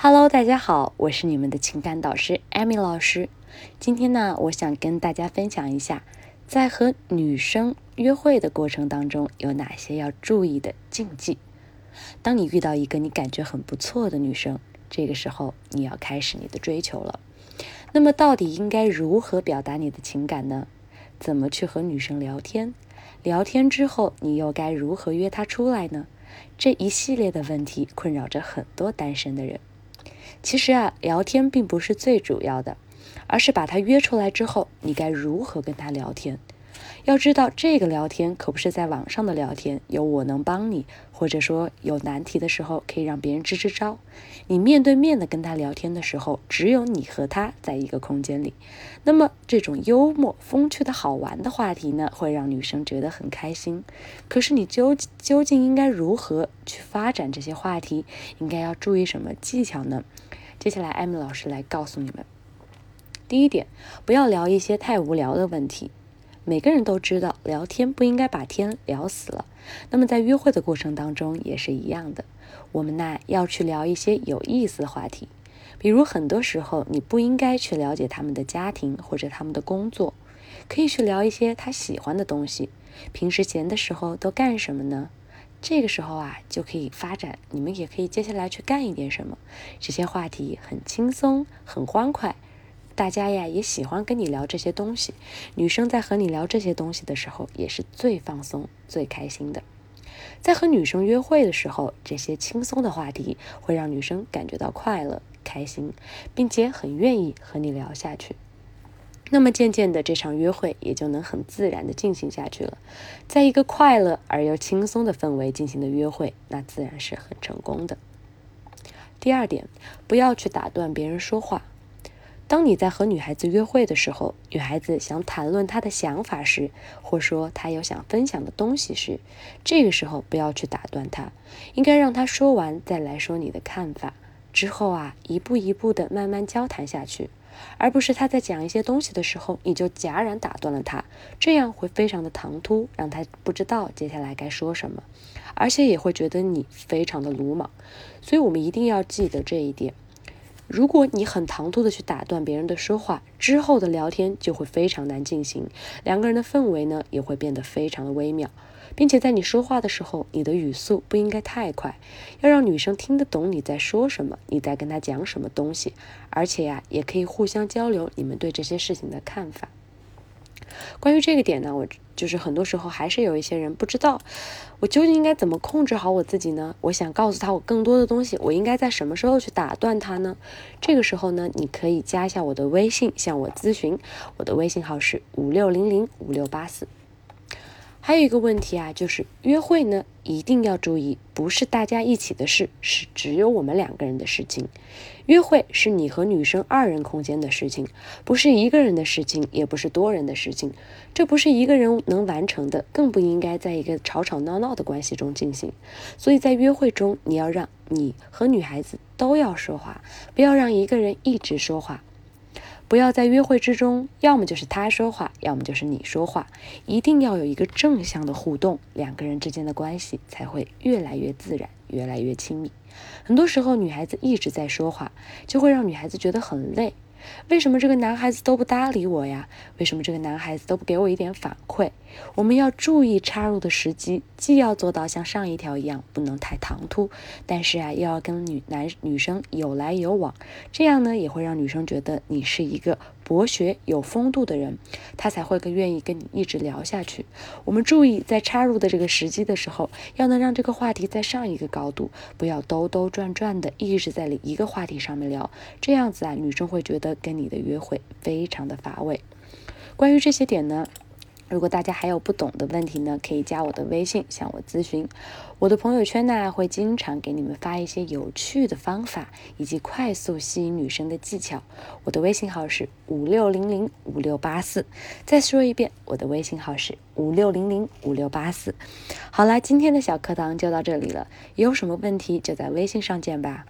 Hello，大家好，我是你们的情感导师艾米老师。今天呢，我想跟大家分享一下，在和女生约会的过程当中，有哪些要注意的禁忌。当你遇到一个你感觉很不错的女生，这个时候你要开始你的追求了。那么，到底应该如何表达你的情感呢？怎么去和女生聊天？聊天之后，你又该如何约她出来呢？这一系列的问题困扰着很多单身的人。其实啊，聊天并不是最主要的，而是把他约出来之后，你该如何跟他聊天。要知道，这个聊天可不是在网上的聊天，有我能帮你，或者说有难题的时候可以让别人支支招。你面对面的跟他聊天的时候，只有你和他在一个空间里。那么，这种幽默、风趣的好玩的话题呢，会让女生觉得很开心。可是，你究究竟应该如何去发展这些话题？应该要注意什么技巧呢？接下来，艾米老师来告诉你们。第一点，不要聊一些太无聊的问题。每个人都知道，聊天不应该把天聊死了。那么在约会的过程当中也是一样的，我们呢要去聊一些有意思的话题。比如很多时候你不应该去了解他们的家庭或者他们的工作，可以去聊一些他喜欢的东西。平时闲的时候都干什么呢？这个时候啊就可以发展，你们也可以接下来去干一点什么。这些话题很轻松，很欢快。大家呀也喜欢跟你聊这些东西，女生在和你聊这些东西的时候也是最放松、最开心的。在和女生约会的时候，这些轻松的话题会让女生感觉到快乐、开心，并且很愿意和你聊下去。那么渐渐的，这场约会也就能很自然的进行下去了。在一个快乐而又轻松的氛围进行的约会，那自然是很成功的。第二点，不要去打断别人说话。当你在和女孩子约会的时候，女孩子想谈论她的想法时，或说她有想分享的东西时，这个时候不要去打断她，应该让她说完再来说你的看法。之后啊，一步一步的慢慢交谈下去，而不是她在讲一些东西的时候你就戛然打断了她，这样会非常的唐突，让她不知道接下来该说什么，而且也会觉得你非常的鲁莽。所以我们一定要记得这一点。如果你很唐突的去打断别人的说话，之后的聊天就会非常难进行，两个人的氛围呢也会变得非常的微妙，并且在你说话的时候，你的语速不应该太快，要让女生听得懂你在说什么，你在跟她讲什么东西，而且呀，也可以互相交流你们对这些事情的看法。关于这个点呢，我就是很多时候还是有一些人不知道，我究竟应该怎么控制好我自己呢？我想告诉他我更多的东西，我应该在什么时候去打断他呢？这个时候呢，你可以加一下我的微信，向我咨询，我的微信号是五六零零五六八四。还有一个问题啊，就是约会呢，一定要注意，不是大家一起的事，是只有我们两个人的事情。约会是你和女生二人空间的事情，不是一个人的事情，也不是多人的事情。这不是一个人能完成的，更不应该在一个吵吵闹闹的关系中进行。所以在约会中，你要让你和女孩子都要说话，不要让一个人一直说话。不要在约会之中，要么就是他说话，要么就是你说话，一定要有一个正向的互动，两个人之间的关系才会越来越自然，越来越亲密。很多时候，女孩子一直在说话，就会让女孩子觉得很累。为什么这个男孩子都不搭理我呀？为什么这个男孩子都不给我一点反馈？我们要注意插入的时机，既要做到像上一条一样不能太唐突，但是啊，又要跟女男女生有来有往，这样呢也会让女生觉得你是一个博学有风度的人，他才会更愿意跟你一直聊下去。我们注意在插入的这个时机的时候，要能让这个话题在上一个高度，不要兜兜转转的一直在一个话题上面聊，这样子啊，女生会觉得跟你的约会非常的乏味。关于这些点呢？如果大家还有不懂的问题呢，可以加我的微信向我咨询。我的朋友圈呢会经常给你们发一些有趣的方法以及快速吸引女生的技巧。我的微信号是五六零零五六八四。再说一遍，我的微信号是五六零零五六八四。好了，今天的小课堂就到这里了。有什么问题就在微信上见吧。